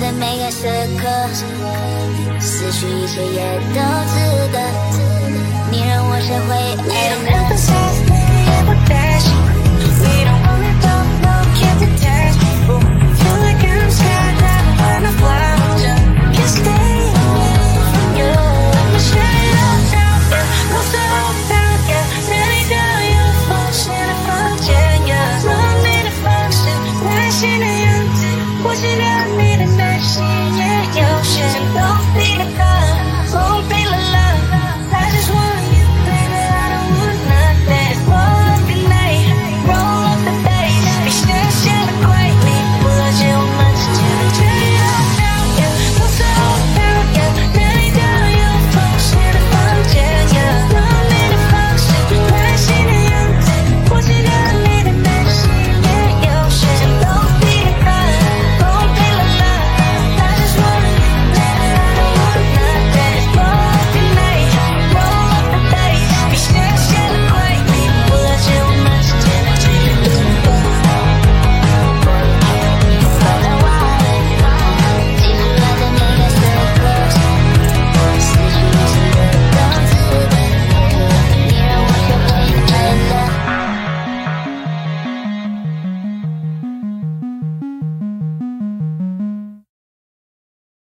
在每个时刻思绪一切也都值得。你让我学会爱。人我 don't be.